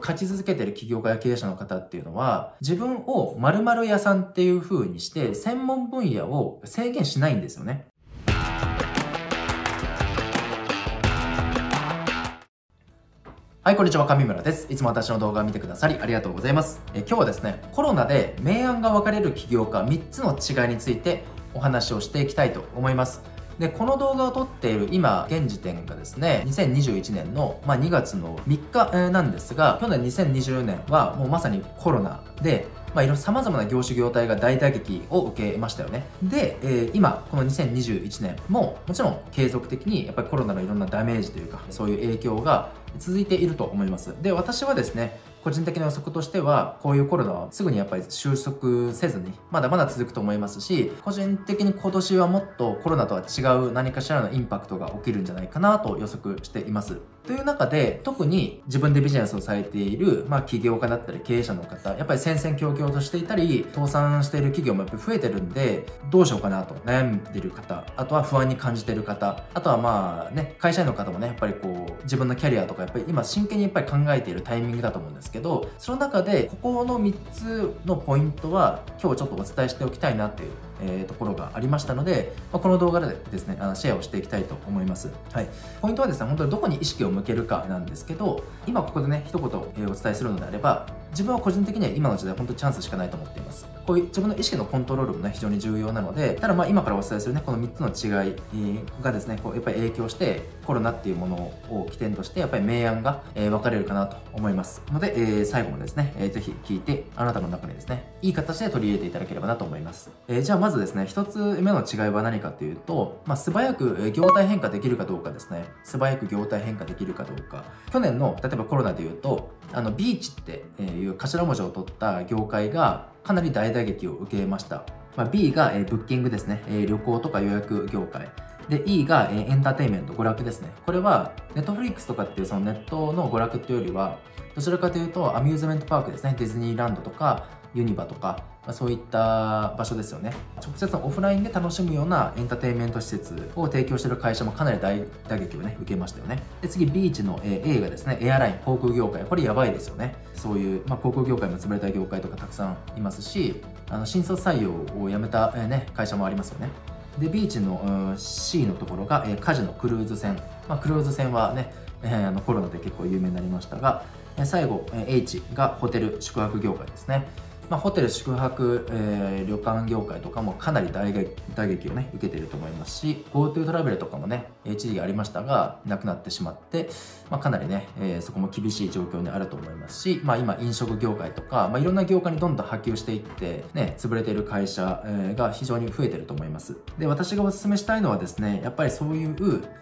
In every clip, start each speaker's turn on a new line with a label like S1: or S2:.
S1: 勝ち続けてる起業家や経営者の方っていうのは、自分を〇〇屋さんっていう風にして、専門分野を制限しないんですよね。はい、こんにちは、上村です。いつも私の動画を見てくださりありがとうございます。え今日はですね、コロナで明暗が分かれる起業家3つの違いについてお話をしていきたいと思います。で、この動画を撮っている今、現時点がですね、2021年の、まあ、2月の3日なんですが、去年2020年はもうまさにコロナで、まあ、いろ様々な業種業態が大打撃を受けましたよね。で、えー、今、この2021年も、もちろん継続的にやっぱりコロナのいろんなダメージというか、そういう影響が続いていると思います。で、私はですね、個人的な予測としては、こういうコロナはすぐにやっぱり収束せずに、まだまだ続くと思いますし、個人的に今年はもっとコロナとは違う何かしらのインパクトが起きるんじゃないかなと予測しています。という中で、特に自分でビジネスをされている、まあ、起業家だったり経営者の方、やっぱり戦々恐々としていたり、倒産している企業もやっぱり増えてるんで、どうしようかなと悩んでる方、あとは不安に感じてる方、あとはまあね、会社員の方もね、やっぱりこう、自分のキャリアとか、やっぱり今真剣にやっぱり考えているタイミングだと思うんですけど、その中で、ここの3つのポイントは、今日ちょっとお伝えしておきたいなっていうえー、ところがありましたので、まあ、この動画でですね、あのシェアをしていきたいと思います。はい。ポイントはですね、本当にどこに意識を向けるかなんですけど、今ここでね、一言、えお伝えするのであれば、自分は個人的には今の時代本当にチャンスしかないと思っています。こういう自分の意識のコントロールもね、非常に重要なので、ただまあ今からお伝えするね、この3つの違いがですね、こうやっぱり影響して、コロナっていうものを起点として、やっぱり明暗が、えー、分かれるかなと思います。ので、えー、最後までですね、えー、ぜひ聞いて、あなたの中にですね、いい形で取り入れていただければなと思います。えー、じゃあまずですね、1つ目の違いは何かというと、まあ、素早く業態変化できるかどうかですね。素早く業態変化できるかどうか。去年の、例えばコロナで言うと、あの、ビーチっていう頭文字を取った業界がかなり大打撃を受けました。まあ、B が、えブッキングですね、え旅行とか予約業界。で、E が、えエンターテインメント、娯楽ですね。これは、ネットフリックスとかっていうそのネットの娯楽っていうよりは、どちらかというと、アミューズメントパークですね。ディズニーランドとか、ユニバとか、まあ、そういった場所ですよね。直接オフラインで楽しむようなエンターテインメント施設を提供している会社もかなり大打撃をね受けましたよね。で次ビーチの、えー、A がですねエアライン航空業界。これやばいですよね。そういう、まあ、航空業界も潰れた業界とかたくさんいますしあの新卒採用をやめた、えー、ね、会社もありますよね。でビーチの C のところが、えー、カジノクルーズ船、まあ、クルーズ船はね、えー、あのコロナで結構有名になりましたが最後 H がホテル宿泊業界ですね。まあ、ホテル宿泊、えー、旅館業界とかもかなり大打撃をね受けていると思いますし GoTo トラベルとかもね一時ありましたがなくなってしまって、まあ、かなりね、えー、そこも厳しい状況にあると思いますし、まあ、今飲食業界とか、まあ、いろんな業界にどんどん波及していってね潰れている会社、えー、が非常に増えていると思います。で私がお勧めしたいのはですねやっぱりそういう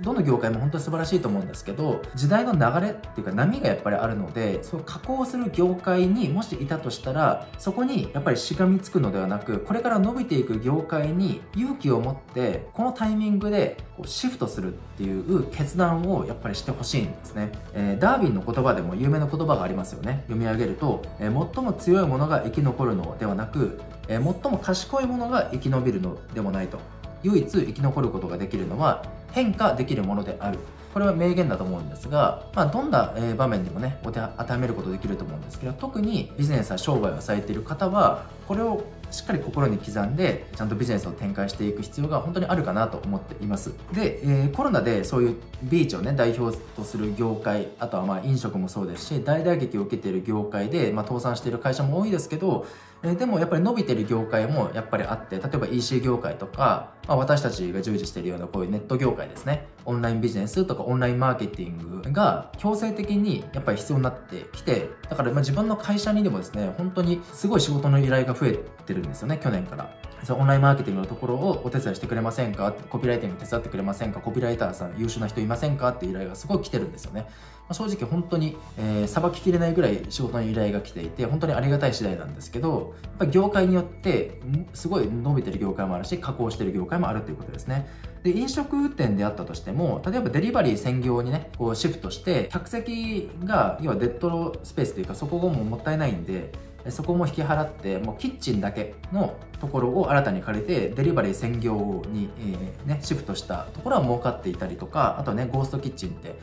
S1: どの業界も本当に素晴らしいと思うんですけど時代の流れっていうか波がやっぱりあるのでそう加工する業界にもしいたとしたらそそこにやっぱりしがみつくのではなくこれから伸びていく業界に勇気を持ってこのタイミングでこうシフトするっていう決断をやっぱりしてほしいんですね、えー、ダーウィンの言葉でも有名な言葉がありますよね。読み上げると、えー、最も強いものが生き残るのではなく、えー、最も賢いものが生き延びるのでもないと。唯一生き残ることができるのは変化できるものである。これは名言だと思うんですが、まあ、どんな場面でもね当てはめることできると思うんですけど特にビジネスや商売をされている方はこれをしっかり心に刻んでちゃんとビジネスを展開していく必要が本当にあるかなと思っています。で、えー、コロナでそういうビーチをね代表とする業界あとはまあ飲食もそうですし大打撃を受けている業界で、まあ、倒産している会社も多いですけどえでもやっぱり伸びてる業界もやっぱりあって例えば EC 業界とか、まあ、私たちが従事しているようなこういうネット業界ですね。オンラインビジネスとかオンラインマーケティングが強制的にやっぱり必要になってきてだからまあ自分の会社にでもですね本当にすごい仕事の依頼が増えてるんですよね去年から。そのオンラインマーケティングのところをお手伝いしてくれませんか？コピーライティング手伝ってくれませんか？コピーライターさん優秀な人いませんか？って依頼がすごい来てるんですよね。ま正直本当にさば、えー、ききれないぐらい仕事の依頼が来ていて本当にありがたい次第なんですけどやっぱ業界によってすごい伸びてる業界もあるし加工してる業界もあるということですね。で飲食店であったとしても例えばデリバリー専業にねこうシフトして客席が要はデッドスペースというかそこももったいないんでそこも引き払ってもうキッチンだけのところを新たに借りてデリバリー専業に、えー、ね、シフトしたところは儲かっていたりとかあとねゴーストキッチンって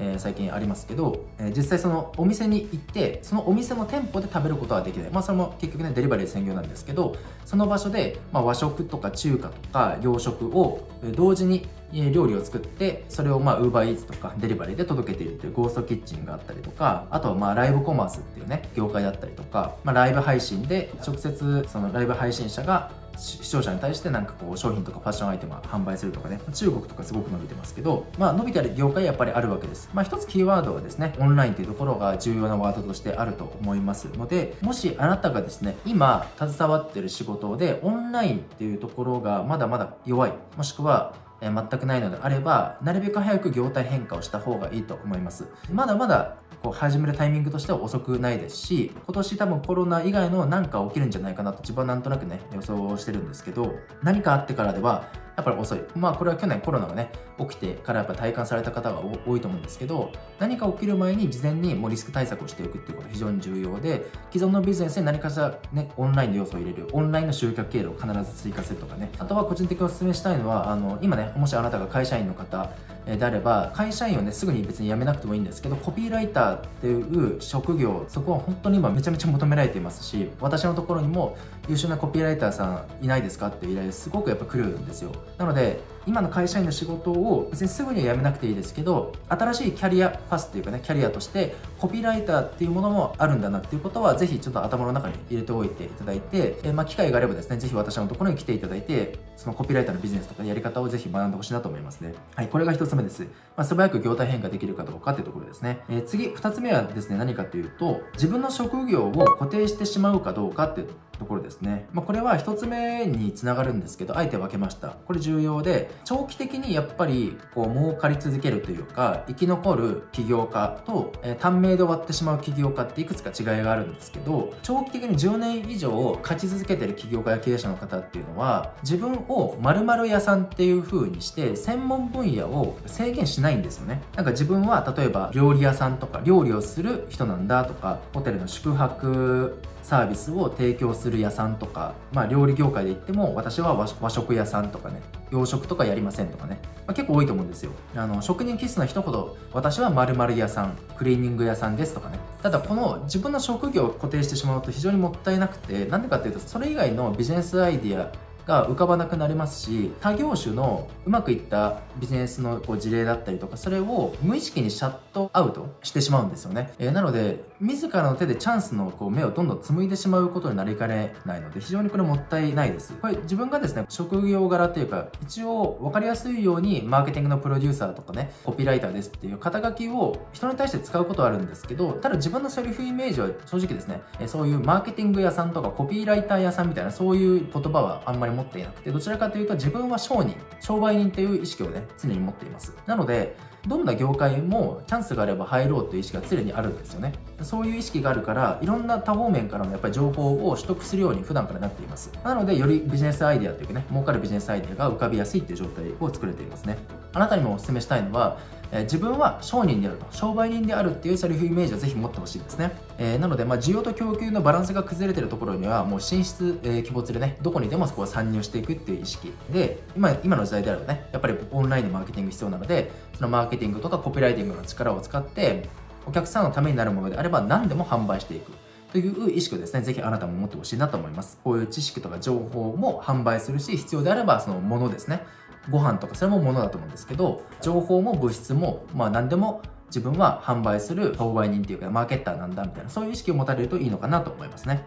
S1: えー、最近ありますけど、えー、実際そのお店に行ってそのお店の店舗で食べることはできない。まあそれも結局ねデリバリー専業なんですけどその場所で、まあ、和食とか中華とか洋食を同時に料理を作ってそれをまあウーバーイーツとかデリバリーで届けているっていうゴーストキッチンがあったりとかあとはまあライブコマースっていうね業界だったりとか、まあ、ライブ配信で直接そのライブ配信者が視聴者に対してなんかこう商品とかファッションアイテムを販売するとかね中国とかすごく伸びてますけどまあ伸びてる業界やっぱりあるわけです。まあ一つキーワードはですねオンラインというところが重要なワードとしてあると思いますのでもしあなたがですね今携わってる仕事でオンラインっていうところがまだまだ弱いもしくは全くないのであればなるべく早く業態変化をした方がいいと思います。まだまだこう始めるタイミングとしては遅くないですし今年多分コロナ以外の何か起きるんじゃないかなと自分はなんとなくね予想してるんですけど何かあってからではやっぱり遅い。まあこれは去年コロナがね、起きてからやっぱ体感された方が多いと思うんですけど、何か起きる前に事前にもうリスク対策をしておくっていうことが非常に重要で、既存のビジネスに何かしらね、オンラインの要素を入れる、オンラインの集客経路を必ず追加するとかね。あとは個人的にお勧めしたいのは、あの、今ね、もしあなたが会社員の方、であれば会社員をねすぐに別に辞めなくてもいいんですけどコピーライターっていう職業そこは本当に今めちゃめちゃ求められていますし私のところにも優秀なコピーライターさんいないですかっていう依頼すごくやっぱ来るんですよ。なので今の会社員の仕事を別にすぐには辞めなくていいですけど新しいキャリアパスっていうかねキャリアとしてコピーライターっていうものもあるんだなっていうことはぜひちょっと頭の中に入れておいていただいて、えまあ、機会があればですねぜひ私のところに来ていただいてそのコピーライターのビジネスとかやり方をぜひ学んでほしいなと思いますね。はいこれが1つ目です、まあ、素早く業態変化できるかどうかっていうところですね、えー、次2つ目はですね何かというと自分の職業を固定してしまうかどうかっていうところですね。まあ、これは1つ目につながるんですけど、あえて分けました。これ重要で、長期的にやっぱりこう儲かり続けるというか、生き残る起業家と、えー、短命で終わってしまう起業家っていくつか違いがあるんですけど、長期的に10年以上勝ち続けてる起業家や経営者の方っていうのは、自分を〇〇屋さんっていう風にして、専門分野を制限しないんですよね。なんか自分は例えば料理屋さんとか料理をする人なんだとか、ホテルの宿泊サービスを提供する屋さんとか、まあ、料理業界で言っても私は和食屋さんとかね洋食とかやりませんとかね、まあ、結構多いと思うんですよ。あの職人気質の人ほど私は〇〇屋さんクリーニング屋さんですとかね。ただこの自分の職業を固定してしまうと非常にもったいなくてなんでかっていうとそれ以外のビジネスアイディアが浮かばなくなりますし他業種のうまくいったビジネスのこう事例だったりとかそれを無意識にシャットアウトしてしまうんですよね、えー、なので自らの手でチャンスのこう芽をどんどん紡いでしまうことになりかねないので非常にこれもったいないです。これ自分がですね職業柄というか一応分かりやすいようにマーケティングのプロデューサーとかねコピーライターですっていう肩書きを人に対して使うことはあるんですけどただ自分のセルフイメージは正直ですねそういうマーケティング屋さんとかコピーライター屋さんみたいなそういう言葉はあんまり持っていなくてどちらかというと自分は商人商売人という意識をね常に持っています。なのでどんな業界もチャンスがあれば入ろうという意識が常にあるんですよね。そういう意識があるからいろんな多方面からのやっぱり情報を取得するように普段からなっています。なのでよりビジネスアイデアというかね儲かるビジネスアイデアが浮かびやすいっていう状態を作れていますね。あなたにもお勧めしたいのはえ自分は商人であると商売人であるっていうセルフイメージをぜひ持ってほしいですね、えー、なので、まあ、需要と供給のバランスが崩れてるところにはもう進出、えー、鬼没でねどこにでもそこを参入していくっていう意識で今今の時代であればねやっぱりオンラインのマーケティング必要なのでそのマーケティングとかコピーライティングの力を使ってお客さんのためになるものであれば何でも販売していくという意識をですね、ぜひあなたも持ってほしいなと思います。こういう知識とか情報も販売するし、必要であればそのものですね。ご飯とかそれもものだと思うんですけど情報も物質もまあ何でも自分は販売する購買人っていうかマーケッターなんだみたいなそういう意識を持たれるといいのかなと思いますね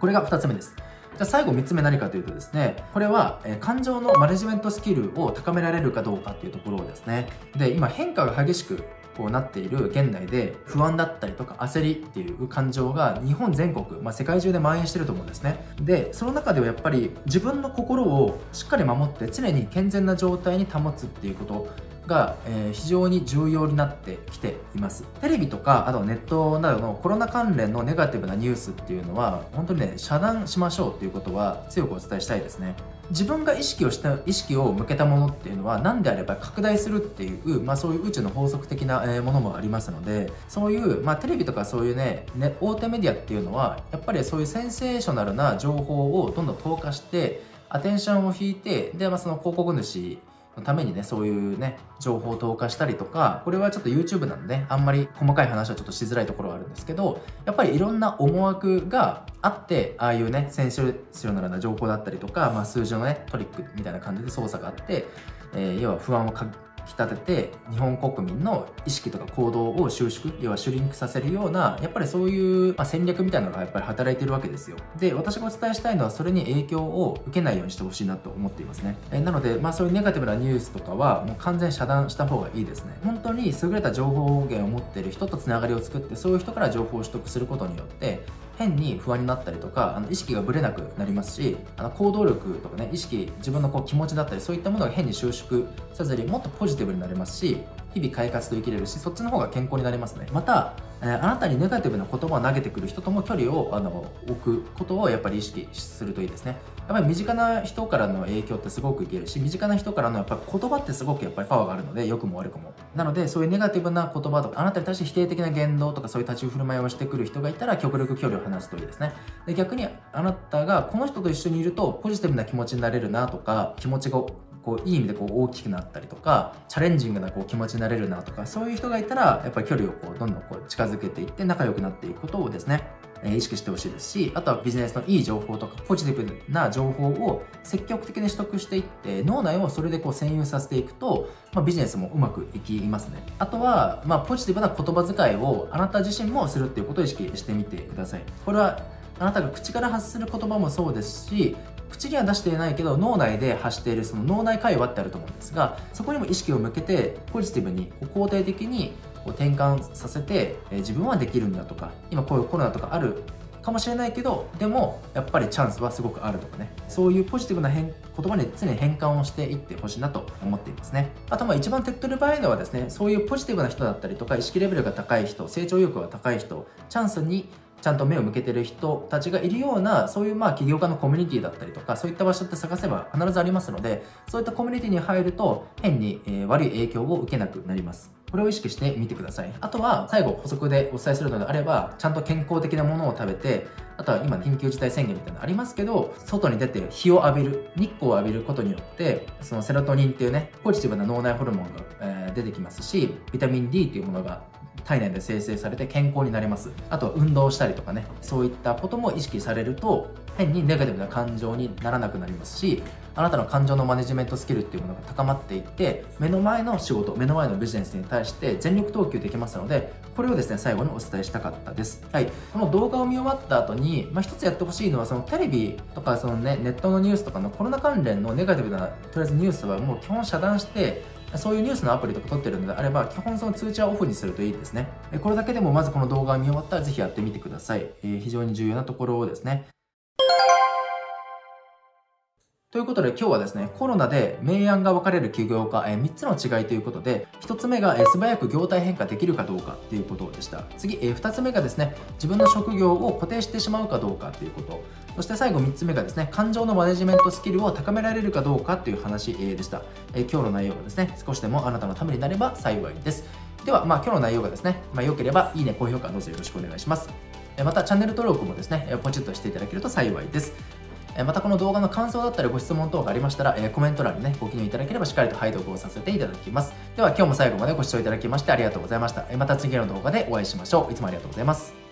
S1: これが2つ目ですじゃあ最後3つ目何かというとですね、これは、感情のマネジメントスキルを高められるかどうかっていうところですね。で、今変化が激しくこうなっている現代で不安だったりとか焦りっていう感情が日本全国、まあ、世界中で蔓延してると思うんですね。でその中ではやっぱり自分の心をしっかり守って常に健全な状態に保つっていうことが、えー、非常に重要になってきています。テレビとかあとネットなどのコロナ関連のネガティブなニュースっていうのは本当にね遮断しましょうっていうことは強くお伝えしたいですね。自分が意識をした意識を向けたものっていうのは何であれば拡大するっていう、まあ、そういう宇宙の法則的なものもありますのでそういう、まあ、テレビとかそういうねね大手メディアっていうのはやっぱりそういうセンセーショナルな情報をどんどん投下してアテンションを引いてで、まあ、その広告主のためにね、そういうね、情報を投下したりとか、これはちょっと YouTube なんで、あんまり細かい話はちょっとしづらいところはあるんですけど、やっぱりいろんな思惑があって、ああいうね、センショナルな情報だったりとか、まあ、数字のね、トリックみたいな感じで操作があって、えー、要は不安をかき立てて日本国民の意識とか行動を収縮要はシュリンクさせるようなやっぱりそういう、まあ、戦略みたいなのがやっぱり働いてるわけですよ。で私がお伝えしたいのはそれに影響を受けないようにしてほしいなと思っていますね。えなので、まあ、そういうネガティブなニュースとかはもう完全遮断した方がいいですね。本当に優れた情報源を持っている人とつながりを作ってそういう人から情報を取得することによって変に不安になったりとかあの意識がぶれなくなりますしあの行動力とかね意識自分のこう気持ちだったりそういったものが変に収縮せずにもっとポジティブになれますし日々快活と生きれるしそっちの方が健康になりますね。また、え、あなたにネガティブな言葉を投げてくる人とも距離をあの置くことをやっぱり意識するといいですね。やっぱり身近な人からの影響ってすごくいけるし身近な人からのやっぱ言葉ってすごくやっぱりパワーがあるので良くも悪くも。なのでそういうネガティブな言葉とかあなたに対して否定的な言動とかそういう立ち振る舞いをしてくる人がいたら極力距離を離すといいですね。で逆にあなたがこの人と一緒にいるとポジティブな気持ちになれるなとか気持ちがこういい意味でこう大きくなったりとかチャレンジングなこう気持ちになれるなとかそういう人がいたらやっぱり距離をこうどんどんこう近づけていって仲良くなっていくことをですね意識してほしいですしあとはビジネスのいい情報とかポジティブな情報を積極的に取得していって脳内をそれでこう占有させていくと、まあ、ビジネスもうまくいきますね。あとは、まあ、ポジティブな言葉遣いをあなた自身もするっていうことを意識してみてください。これはあなたが口から発する言葉もそうですし口には出していないけど脳内で発しているその脳内会話ってあると思うんですがそこにも意識を向けてポジティブに肯定的に転換させて、自分はできるんだとか今こういうコロナとかあるかもしれないけどでもやっぱりチャンスはすごくあるとかね。そういうポジティブな言葉に常に変換をしていってほしいなと思っていますね。あとまあ一番手っ取り早いのはですねそういうポジティブな人だったりとか意識レベルが高い人成長意欲が高い人チャンスにちゃんと目を向けてる人たちがいるようなそういうまあ起業家のコミュニティだったりとかそういった場所って探せば必ずありますのでそういったコミュニティに入ると変に、え悪い影響を受けなくなります。これを意識してみてください。あとは最後補足でお伝えするのであればちゃんと健康的なものを食べてあとは今緊急事態宣言みたいなのありますけど外に出て日を浴びる日光を浴びることによってそのセロトニンっていうねポジティブな脳内ホルモンが、え、出てきますしビタミン D っていうものが体内で生成されて健康になります。あとは運動したりとかねそういったことも意識されると変にネガティブな感情にならなくなりますしあなたの感情のマネジメントスキルっていうものが高まっていって目の前の仕事目の前のビジネスに対して全力投球できますのでこれをですね最後にお伝えしたかったです。はい。この動画を見終わった後に、まあ、一つやってほしいのはそのテレビとかその、ね、ネットのニュースとかのコロナ関連のネガティブなとりあえずニュースはもう基本遮断してそういうニュースのアプリとか撮ってるのであれば、基本その通知はオフにするといいですね。これだけでもまずこの動画を見終わったらぜひやってみてください。え非常に重要なところですね。ということで今日はですね、コロナで明暗が分かれる起業家、えー、3つの違いということで、1つ目が、えー、素早く業態変化できるかどうかっていうことでした。次、えー、2つ目がですね、自分の職業を固定してしまうかどうかっていうこと。そして最後3つ目がですね、感情のマネジメントスキルを高められるかどうかっていう話、えー、でした、え。今日の内容がですね、少しでもあなたのためになれば幸いです。では、まあ、今日の内容がですね、まあ、良ければいいね、高評価どうぞよろしくお願いします。またチャンネル登録もですね、ポチッとしていただけると幸いです。またこの動画の感想だったりご質問等がありましたら、えコメント欄にね、ご記入いただければしっかりと配読をさせていただきます。では今日も最後までご視聴いただきましてありがとうございました。また次の動画でお会いしましょう。いつもありがとうございます。